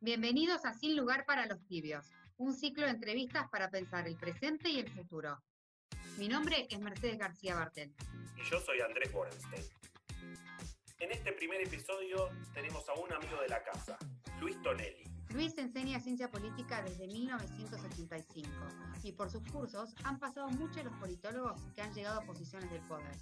Bienvenidos a Sin Lugar para los Tibios, un ciclo de entrevistas para pensar el presente y el futuro. Mi nombre es Mercedes García Bartel. Y yo soy Andrés Borenstein. En este primer episodio tenemos a un amigo de la casa, Luis Tonelli. Luis enseña ciencia política desde 1985 y por sus cursos han pasado muchos los politólogos que han llegado a posiciones del poder.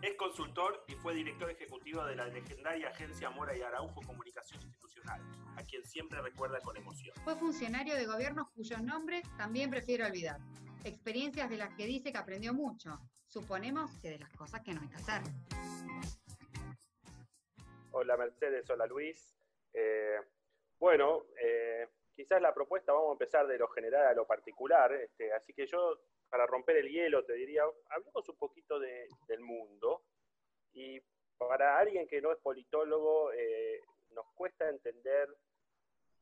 Es consultor y fue director ejecutivo de la legendaria agencia Mora y Araujo Comunicación Institucional, a quien siempre recuerda con emoción. Fue funcionario de gobiernos cuyos nombres también prefiero olvidar. Experiencias de las que dice que aprendió mucho. Suponemos que de las cosas que no hay que hacer. Hola Mercedes, hola Luis. Eh, bueno, eh, quizás la propuesta vamos a empezar de lo general a lo particular, este, así que yo para romper el hielo, te diría, hablemos un poquito del mundo. Y para alguien que no es politólogo, eh, nos cuesta entender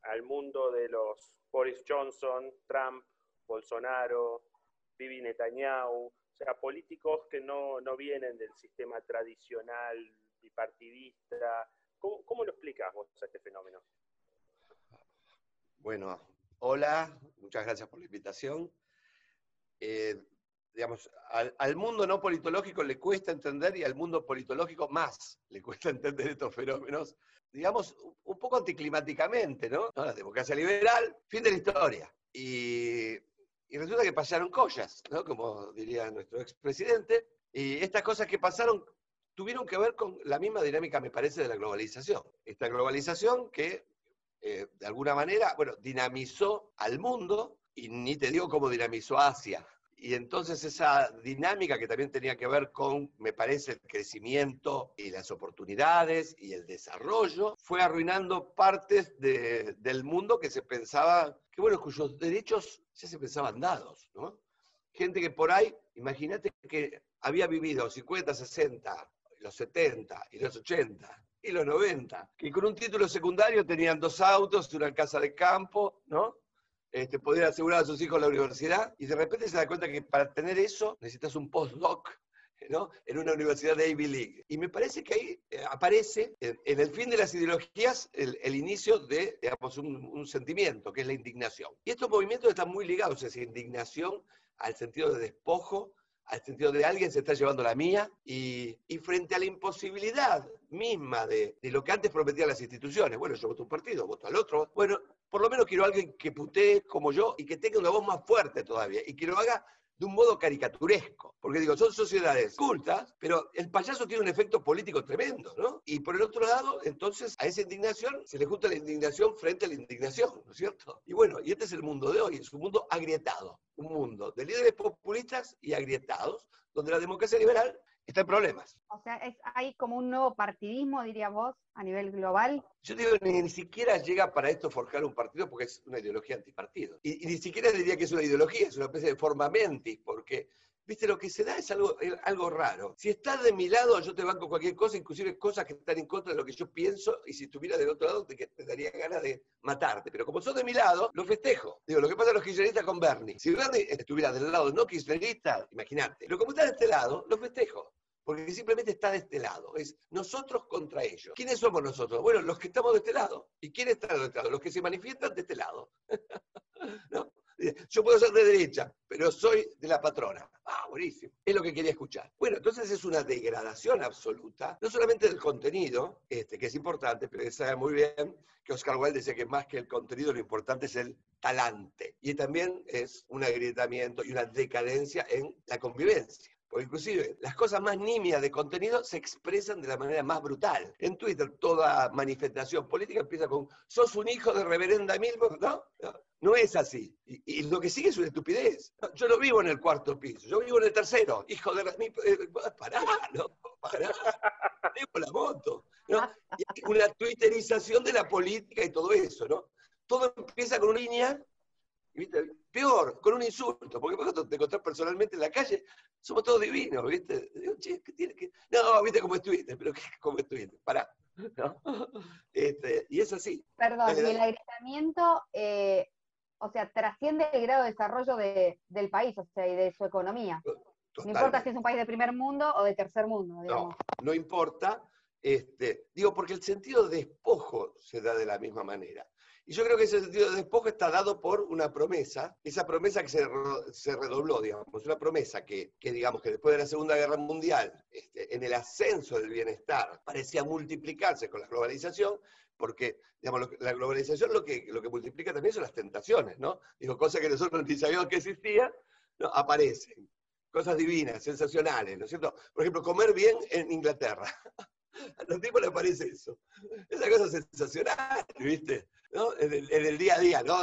al mundo de los Boris Johnson, Trump, Bolsonaro, Bibi Netanyahu, o sea, políticos que no, vienen del sistema tradicional bipartidista. ¿Cómo, ¿Cómo, lo explicas vos a este fenómeno? Bueno, hola, muchas gracias por la invitación. Eh, digamos, al, mundo no politológico le cuesta entender y al mundo politológico más le cuesta entender estos fenómenos, digamos, un poco anticlimáticamente, ¿no? La democracia liberal, fin de la historia. Y, y resulta que pasaron cosas, ¿no? Como diría nuestro expresidente, y estas cosas que pasaron tuvieron que ver con la misma dinámica, me parece, de la globalización. Esta globalización que, eh, de alguna manera, bueno, dinamizó al mundo, y ni te digo cómo dinamizó Asia. Y entonces esa dinámica que también tenía que ver con, me parece, el crecimiento y las oportunidades y el desarrollo, fue arruinando partes del mundo que se pensaba, que bueno, cuyos derechos ya se pensaban dados, ¿no? Gente que por ahí, imagínate que había vivido 50, 60, los 70 y los 80 y los 90, que con un título secundario tenían dos autos, una casa de campo, ¿no? Este, poder asegurar a sus hijos la universidad, y de repente se da cuenta que para tener eso necesitas un postdoc ¿no? en una universidad de Ivy League. Y me parece que ahí eh, aparece en, el fin de las ideologías el, inicio de digamos, un, sentimiento, que es la indignación. Y estos movimientos están muy ligados, esa indignación al sentido de despojo, al sentido de alguien se está llevando la mía, y, y frente a la imposibilidad misma de, de, lo que antes prometían las instituciones, bueno, yo voto un partido, voto al otro, bueno, por lo menos quiero a alguien que putee como yo y que tenga una voz más fuerte todavía y que lo haga de un modo caricaturesco. Porque digo, son sociedades cultas, pero el payaso tiene un efecto político tremendo, ¿no? Y por el otro lado, entonces a esa indignación se le junta la indignación frente a la indignación, ¿no es cierto? Y bueno, y este es el mundo de hoy, es un mundo agrietado, un mundo de líderes populistas y agrietados, donde la democracia liberal está en problemas. O sea, es, hay como un nuevo partidismo, diría vos, a nivel global. Yo digo, ni, ni siquiera llega para esto forjar un partido porque es una ideología antipartido. Y, y, ni siquiera diría que es una ideología, es una especie de forma mentis, porque, viste, lo que se da es algo, algo raro. Si estás de mi lado, yo te banco cualquier cosa, inclusive cosas que están en contra de lo que yo pienso, y si estuviera del otro lado, te, daría ganas de matarte. Pero como sos de mi lado, lo festejo. Digo, lo que pasa a los kirchneristas con Bernie. Si Bernie estuviera del lado no kirchnerista, imagínate. Pero como está de este lado, lo festejo porque simplemente está de este lado. Es nosotros contra ellos. ¿Quiénes somos nosotros? Bueno, los que estamos de este lado. ¿Y quiénes están de este lado? Los que se manifiestan de este lado. Yo puedo ser de derecha, pero soy de la patrona. Ah, buenísimo. Es lo que quería escuchar. Bueno, entonces es una degradación absoluta, no solamente del contenido, este, que es importante, pero sabe muy bien que Oscar Wilde decía que más que el contenido, lo importante es el talante. Y también es un agrietamiento y una decadencia en la convivencia. Porque inclusive las cosas más nimias de contenido se expresan de la manera más brutal. En Twitter toda manifestación política empieza con sos un hijo de reverenda Milburn, ¿no? No, es así. Y, lo que sigue es una estupidez. Yo no vivo en el cuarto piso, yo vivo en el tercero. Hijo de... Eh, pará, no, pará. Tengo la moto. ¿no? Una twitterización de la política y todo eso, ¿no? Todo empieza con una línea. Peor, con un insulto, porque cuando te encontrás personalmente en la calle, somos todos divinos, ¿viste? Digo, che, ¿qué tiene que...? No, ¿viste cómo estuviste? Pero ¿cómo estuviste? Pará. ¿no? Este, y es así. Perdón, y el agregamiento, eh, o sea, trasciende el grado de desarrollo de, del país, o sea, y de su economía. No importa si es un país de primer mundo o de tercer mundo. Digamos. No, no importa. Este, digo, porque el sentido de despojo se da de la misma manera. Y yo creo que ese sentido de despojo está dado por una promesa, esa promesa que se, se redobló, digamos, una promesa que, que, digamos, que después de la Segunda Guerra Mundial, este, en el ascenso del bienestar, parecía multiplicarse con la globalización, porque, digamos, la globalización lo que, lo que multiplica también son las tentaciones, ¿no? Digo, cosas que nosotros ni sabíamos que existían, aparecen. Cosas divinas, sensacionales, ¿no es cierto? Por ejemplo, comer bien en Inglaterra. A los tipos les parece eso. Esa cosa sensacional, ¿viste? ¿No? En, el, día a día, ¿no?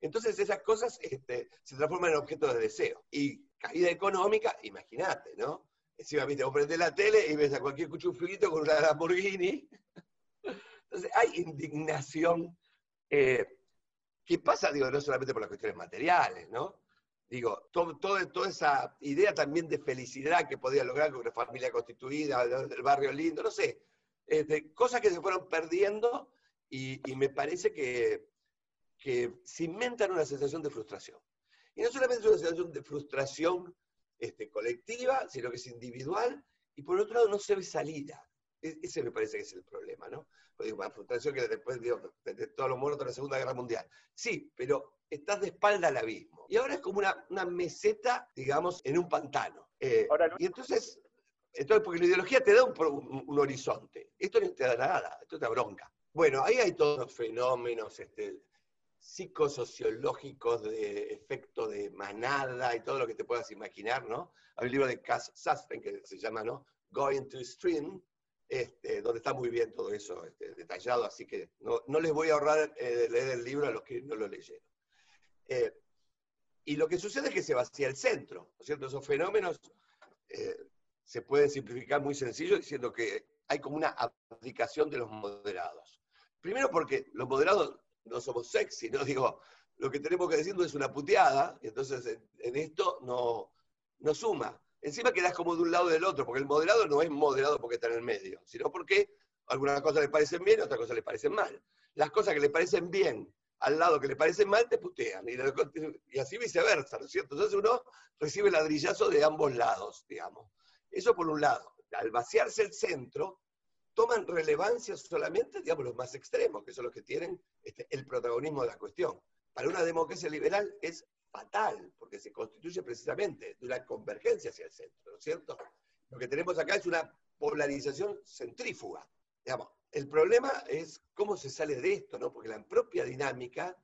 Entonces esas cosas este, se transforman en objetos de deseo. Y caída económica, imagínate, ¿no? Encima, viste, vos prendés la tele y ves a cualquier cuchuflito con una Lamborghini. Entonces hay indignación eh, que pasa, digo, no solamente por las cuestiones materiales, ¿no? Digo, todo, toda esa idea también de felicidad que podía lograr con una familia constituida, el barrio lindo, no sé, cosas que se fueron perdiendo y, me parece que, que inventan una sensación de frustración. Y no solamente es una sensación de frustración este, colectiva, sino que es individual, y por otro lado no se ve salida. E, ese me parece que es el problema, ¿no? Pues una frustración que después de, todos los muertos de la Segunda Guerra Mundial. Sí, pero estás de espalda al abismo. Y ahora es como una, una meseta, digamos, en un pantano. Eh, y entonces, entonces, porque la ideología te da un, un, horizonte. Esto no te da nada, esto te da bronca. Bueno, ahí hay todos los fenómenos este, psicosociológicos de efecto de manada y todo lo que te puedas imaginar, ¿no? Hay un libro de Cass Sastren que se llama, ¿no? Going to Stream, este, donde está muy bien todo eso este, detallado, así que no, les voy a ahorrar eh, leer el libro a los que no lo leyeron. Eh, y lo que sucede es que se vacía el centro, ¿no es cierto? Esos fenómenos eh, se pueden simplificar muy sencillo diciendo que hay como una abdicación de los moderados. Primero porque los moderados no somos sexy, ¿no? Digo, lo que tenemos que decir no es una puteada, y entonces en, esto no, no suma. Encima quedas como de un lado del otro, porque el moderado no es moderado porque está en el medio, sino porque algunas cosas le parecen bien, otras cosas le parecen mal. Las cosas que le parecen bien al lado que le parecen mal te putean, y, así viceversa, ¿no es cierto? Entonces uno recibe ladrillazo de ambos lados, digamos. Eso por un lado. Al vaciarse el centro, toman relevancia solamente, digamos, los más extremos, que son los que tienen este, el protagonismo de la cuestión. Para una democracia liberal es fatal, porque se constituye precisamente de una convergencia hacia el centro, ¿no es cierto? Lo que tenemos acá es una polarización centrífuga. Digamos, el problema es cómo se sale de esto, ¿no? Porque la propia dinámica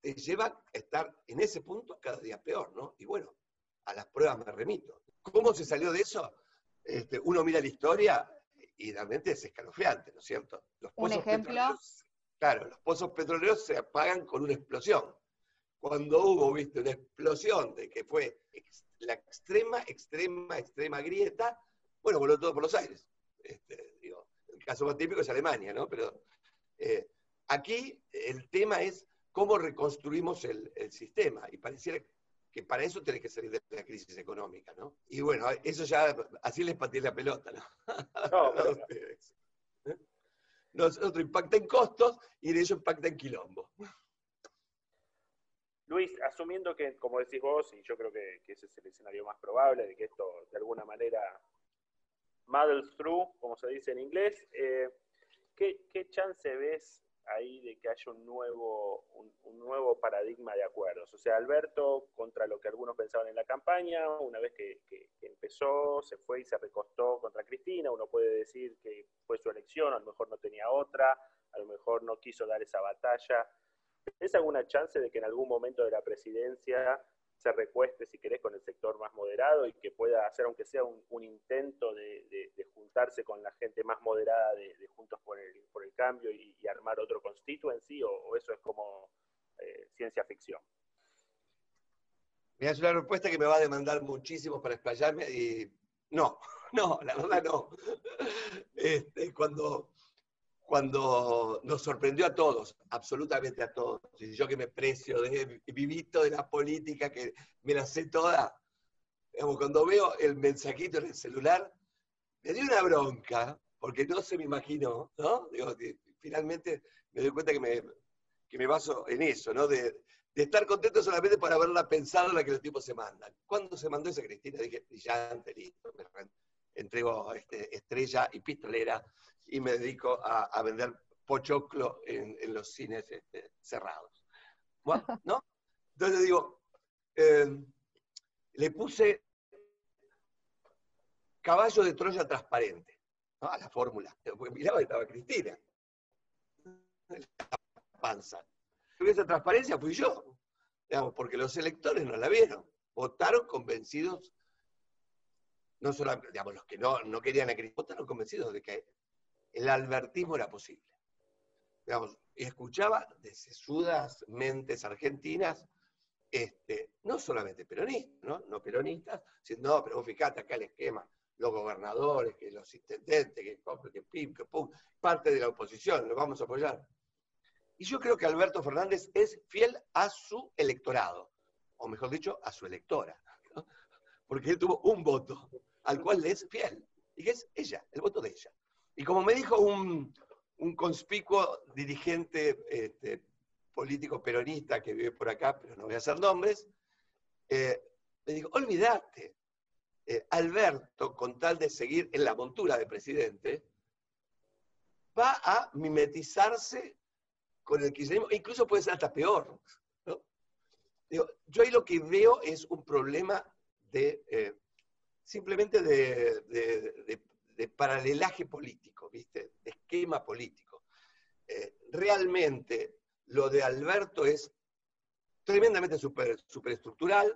te lleva a estar en ese punto cada día peor, ¿no? Y bueno, a las pruebas me remito. ¿Cómo se salió de eso? Este, uno mira la historia y realmente es escalofriante, ¿no es cierto? ¿Un ejemplo? Claro, los pozos petroleros se apagan con una explosión cuando hubo, viste, una explosión de que fue la extrema, extrema, extrema grieta, bueno, voló todo por los aires. Este, el caso más típico es Alemania, ¿no? Pero eh, aquí el tema es cómo reconstruimos el, sistema, y pareciera que para eso tenés que salir de la crisis económica, ¿no? Y bueno, eso ya, así les pateé la pelota, ¿no? No, no. ¿eh? Nosotros impacta en costos y de ellos impacta en quilombo. Luis, asumiendo que, como decís vos, y yo creo que, ese es el escenario más probable, de que esto de alguna manera muddles through, como se dice en inglés, eh, ¿qué, chance ves ahí de que haya un nuevo, un, nuevo paradigma de acuerdos? O sea, Alberto, contra lo que algunos pensaban en la campaña, una vez que, que empezó, se fue y se recostó contra Cristina, uno puede decir que fue su elección, a lo mejor no tenía otra, a lo mejor no quiso dar esa batalla ¿Tienes alguna chance de que en algún momento de la presidencia se recueste, si querés, con el sector más moderado y que pueda hacer, aunque sea un, intento de, juntarse con la gente más moderada de, Juntos por el, Cambio y, armar otro constituency, o, o eso es como eh, ciencia ficción? Mira, es una respuesta que me va a demandar muchísimo para explayarme y no, no, la verdad no. Este, cuando, cuando nos sorprendió a todos, absolutamente a todos. Yo que me precio de vivito de la política, que me la sé toda, cuando veo el mensajito en el celular, me dio una bronca, porque no se me imaginó, ¿no? Digo, finalmente me doy cuenta que me, que me baso en eso, ¿no? De, estar contento solamente por haberla pensado la que los tipos se mandan. ¿Cuándo se mandó esa Cristina? Dije, brillante, listo, me entrego este, estrella y pistolera y me dedico a, vender pochoclo en, los cines este, cerrados. ¿no? Entonces digo, eh, le puse caballo de Troya transparente a la fórmula. Miraba que estaba Cristina. La panza. Esa transparencia fui yo, digamos, porque los electores no la vieron. Votaron convencidos, no solamente, digamos, los que no, no querían a Cristina, votaron convencidos de que el albertismo era posible. Digamos, y escuchaba de sesudas mentes argentinas, este, no solamente peronistas, ¿no? no peronistas, sino, no, pero vos fijate acá el esquema, los gobernadores, que los intendentes, que, que pim, que pum, parte de la oposición, lo vamos a apoyar. Y yo creo que Alberto Fernández es fiel a su electorado, o mejor dicho, a su electora, porque él tuvo un voto al cual le es fiel, y que es ella, el voto de ella. Y como me dijo un, conspicuo dirigente este, político peronista que vive por acá, pero no voy a hacer nombres, eh, me dijo, olvídate, eh, Alberto, con tal de seguir en la montura de presidente, va a mimetizarse con el kirchnerismo, incluso puede ser hasta peor. yo ahí lo que veo es un problema de eh, simplemente de, paralelaje político, ¿viste? de esquema político. Eh, realmente lo de Alberto es tremendamente super, superestructural,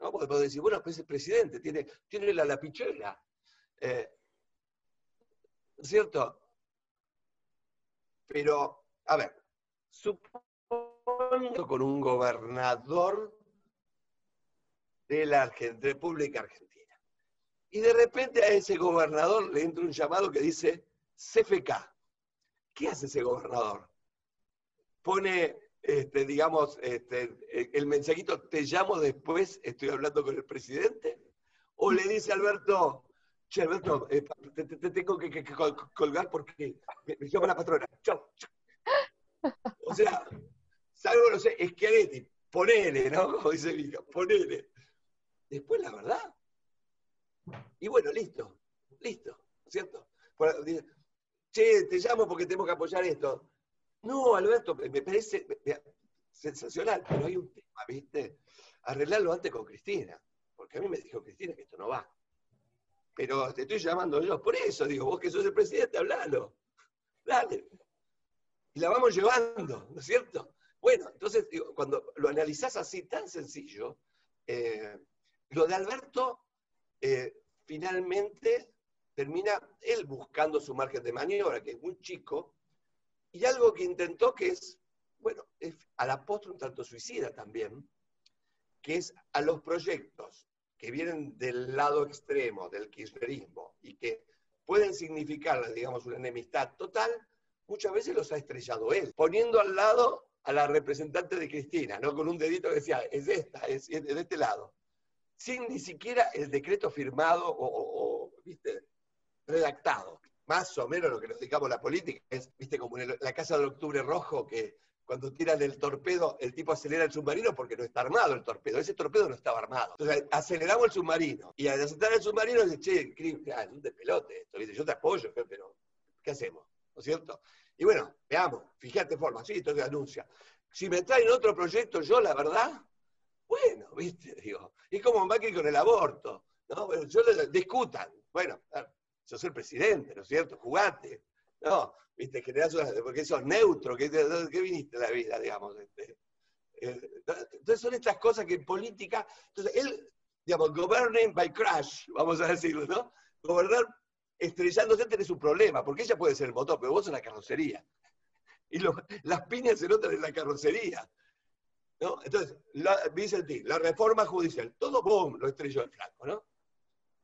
¿no? Porque decir, bueno, pues es presidente, tiene, tiene la lapichera. Eh, ¿Cierto? Pero, a ver, supongo con un gobernador de la República Argentina. Y de repente a ese gobernador le entra un llamado que dice CFK. ¿Qué hace ese gobernador? Pone este, digamos, este, el mensajito, te llamo después, estoy hablando con el presidente, o le dice Alberto, che, Alberto, eh, te, tengo que, colgar porque me, llama la patrona. Chau, O sea, salvo, no sé, Schiaretti, ponele, ¿no? Como dice Vika, ponele. Después la verdad. Y bueno, listo, listo, ¿cierto? Che, te llamo porque tenemos que apoyar esto. No, Alberto, me parece sensacional, pero hay un tema, ¿viste? Arreglarlo antes con Cristina, porque a mí me dijo Cristina que esto no va. Pero te estoy llamando yo, por eso digo, vos que sos el presidente, hablalo. Dale. Y la vamos llevando, ¿no es cierto? Bueno, entonces, cuando lo analizás así tan sencillo, eh, lo de Alberto eh, finalmente termina él buscando su margen de maniobra, que es muy chico, y algo que intentó que es, bueno, es a la postre un tanto suicida también, que es a los proyectos que vienen del lado extremo del kirchnerismo y que pueden significar, digamos, una enemistad total, muchas veces los ha estrellado él, poniendo al lado a la representante de Cristina, ¿no? Con un dedito que decía, es esta, es, de este lado. Sin ni siquiera el decreto firmado o, ¿viste? redactado más o menos lo que nos dedicamos la política, es, viste, como en la casa del octubre rojo, que cuando tiran el torpedo, el tipo acelera el submarino porque no está armado el torpedo. Ese torpedo no estaba armado. Entonces, aceleramos el submarino. Y al acelerar el submarino, dice, che, es un despelote esto. Yo te apoyo, pero ¿qué hacemos? ¿No es cierto? Y bueno, veamos, fíjate forma, sí, esto se anuncia. Si me traen otro proyecto, yo la verdad, bueno, viste, digo, es como Macri con el aborto, ¿no? Bueno, yo discutan. Bueno, sos el presidente, ¿no es cierto? Jugate. No, viste, generás porque sos neutro, ¿qué, qué viniste a la vida, digamos? Este, eh, entonces son estas cosas que en política, entonces él, digamos, governing by crash, vamos a decirlo, ¿no? Gobernar estrellándose tenés un problema, porque ella puede ser el motor, pero vos sos la carrocería. Y las piñas se notan en la carrocería. ¿No? Entonces, la, Vicente, la reforma judicial, todo boom, lo estrelló el flanco, ¿no?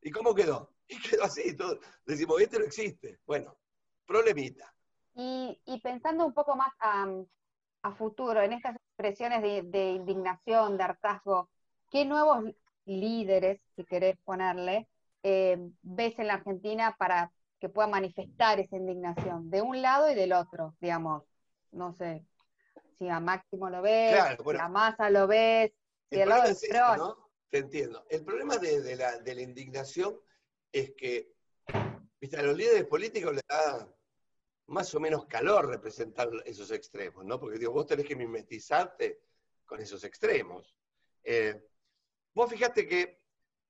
¿Y cómo quedó? Y quedó así, todo. decimos, este no existe. Bueno, problemita. Y, pensando un poco más a, futuro, en estas expresiones de, indignación, de hartazgo, ¿qué nuevos líderes, si querés ponerle, eh, ves en la Argentina para que puedan manifestar esa indignación, de un lado y del otro, digamos? No sé, si a Máximo lo ves, si a Massa lo ves, si al lado del Te entiendo. El problema de, la, de la indignación es que, viste, a los líderes políticos les da más o menos calor representar esos extremos, ¿no? Porque digo, vos tenés que mimetizarte con esos extremos. Eh, vos fíjate que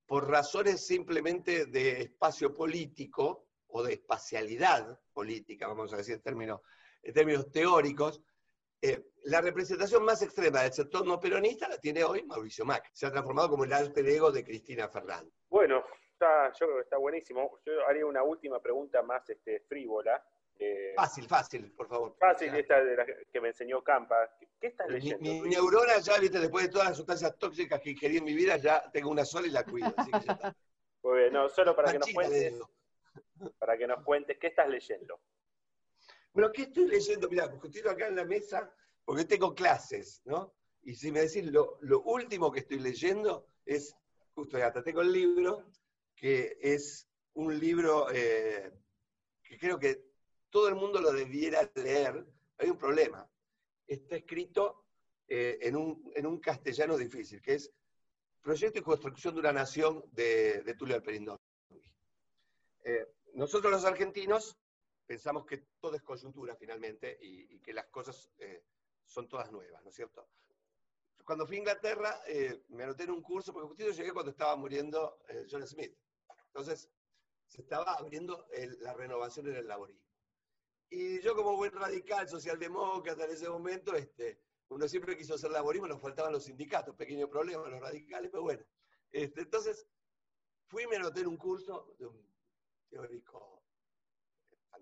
por razones simplemente de espacio político o de espacialidad política, vamos a decir en términos, en términos teóricos, eh, la representación más extrema del sector no peronista la tiene hoy Mauricio Macri. Se ha transformado como el alter ego de Cristina Fernández. Bueno, está, yo creo que está buenísimo. Yo haría una última pregunta más este, frívola. Eh, fácil, fácil, por favor. Fácil, esta de la que me enseñó Campa. ¿Qué estás leyendo? Mi, neurona ya, viste, después de todas las sustancias tóxicas que ingerí en mi vida, ya tengo una sola y la cuido. Así que ya está. Muy bien, no, solo para que nos cuentes. Para que nos cuentes, ¿qué estás leyendo? Bueno, ¿qué estoy leyendo? Mirá, porque estoy acá en la mesa, porque tengo clases, ¿no? Y si me decís, lo, último que estoy leyendo es, justo acá tengo el libro, que es un libro eh, que creo que todo el mundo lo debiera leer. Hay un problema. Está escrito eh, en, un, castellano difícil, que es Proyecto y Construcción de una Nación de, Tulio Alperindón. Eh, nosotros los argentinos pensamos que todo es coyuntura finalmente y, que las cosas eh, son todas nuevas, ¿no es cierto? Cuando fui a Inglaterra, eh, me anoté en un curso, porque justo llegué cuando estaba muriendo eh, John Smith. Entonces, se estaba abriendo la renovación en el laborismo. Y yo como buen radical, socialdemócrata en ese momento, este, uno siempre quiso hacer laborismo, nos faltaban los sindicatos, pequeño problema, los radicales, pero bueno. Este, entonces, fui y me anoté en un curso de un teórico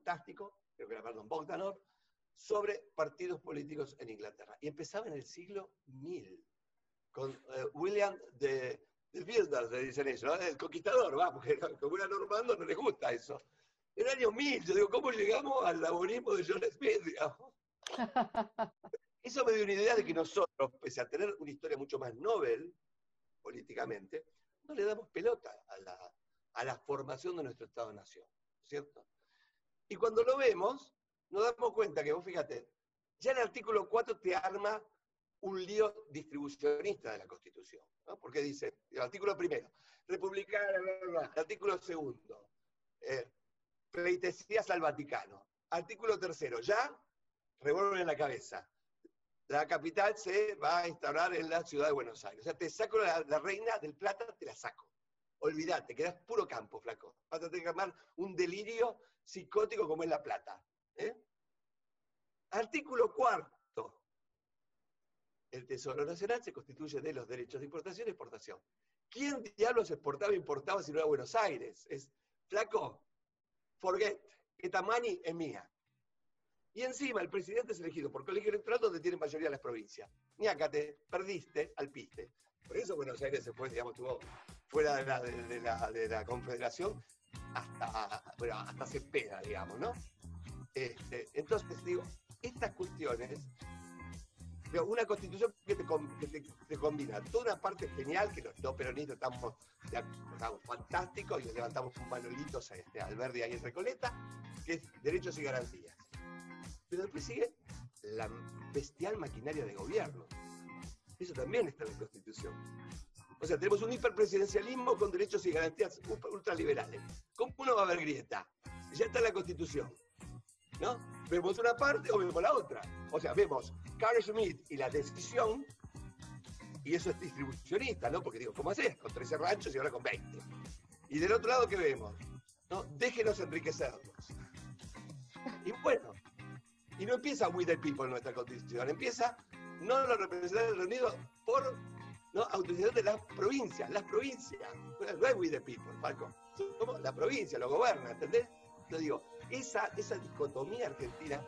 fantástico, creo que era Perdón Bogdanov, sobre partidos políticos en Inglaterra. Y empezaba en el siglo 1000, con eh, William de, de Builder, le dicen eso, el conquistador, va, porque como era normando no le gusta eso. En el año 1000, yo digo, ¿cómo llegamos al laborismo de John Smith? Eso me dio una idea de que nosotros, pese a tener una historia mucho más novel políticamente, no le damos pelota a la, a la formación de nuestro Estado-Nación, ¿cierto? Y cuando lo vemos, nos damos cuenta que, vos fíjate, ya el artículo 4 te arma un lío distribucionista de la Constitución, porque dice, el artículo primero, republicana, el artículo segundo, eh, al Vaticano, artículo tercero, ya revuelven en la cabeza, la capital se va a instaurar en la ciudad de Buenos Aires. O sea, te saco la reina del plata, te la saco. Olvídate, quedas puro campo, flaco. Vas a tener que armar un delirio psicótico como es la plata. ¿eh? Artículo cuarto. El Tesoro Nacional se constituye de los derechos de importación y exportación. ¿Quién diablos exportaba e importaba si no era Buenos Aires? Es, flaco, forget, esta money es mía. Y encima el presidente es elegido por colegio electoral donde tienen mayoría las provincias. te perdiste al piste. Por eso Buenos Aires se fue, digamos, estuvo fuera de la, de la, de la confederación hasta, bueno, hasta digamos, ¿no? Este, entonces, digo, estas cuestiones, una constitución que te, combina toda una parte genial, que los dos peronistas estamos, estamos fantásticos y levantamos un manolito este, al verde ahí en Recoleta, que es derechos y garantías. Pero después sigue la bestial maquinaria de gobierno. Eso también está en la Constitución. O sea, tenemos un hiperpresidencialismo con derechos y garantías ultraliberales. ¿Cómo no va a haber grieta? Ya está en la Constitución. ¿No? Vemos una parte o vemos la otra. O sea, vemos Carl Schmitt y la decisión, y eso es distribucionista, ¿no? Porque digo, ¿cómo haces? Con 13 ranchos y ahora con 20. Y del otro lado, ¿qué vemos? ¿No? Déjenos enriquecernos. Y bueno, y no empieza with the people nuestra constitución, empieza no lo representantes del Reunido por ¿no? autorización de las provincias, las provincias. No es we the people. Somos la provincia, lo gobierna, ¿entendés? Yo digo, esa, esa dicotomía argentina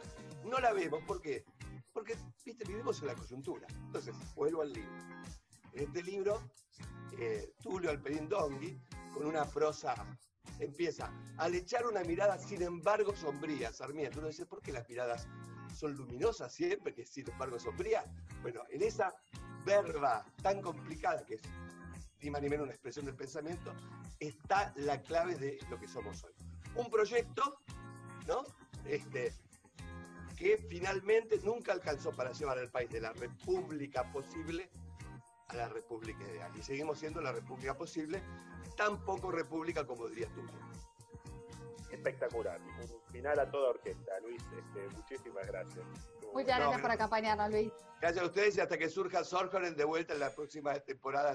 no la vemos, ¿por qué? Porque, viste, vivimos en la coyuntura. Entonces, vuelvo al libro. En este libro, eh, Tulio Alperindongui, con una prosa, empieza al echar una mirada, sin embargo, sombría. Sarmiento, uno dice, ¿por qué las miradas son luminosas siempre, que sin embargo sombría? Bueno, en esa verba tan complicada que es ni más ni menos una expresión del pensamiento, está la clave de lo que somos hoy. Un proyecto, ¿no? Este, que finalmente nunca alcanzó para llevar al país de la república posible a la república ideal. Y seguimos siendo la república posible, tan poco república como dirías tú. espectacular. Un final a toda orquesta, Luis. Este, muchísimas gracias. Muchas gracias por acompañarnos, Luis. Gracias a ustedes y hasta que surja Sorjonen de vuelta en la próxima temporada.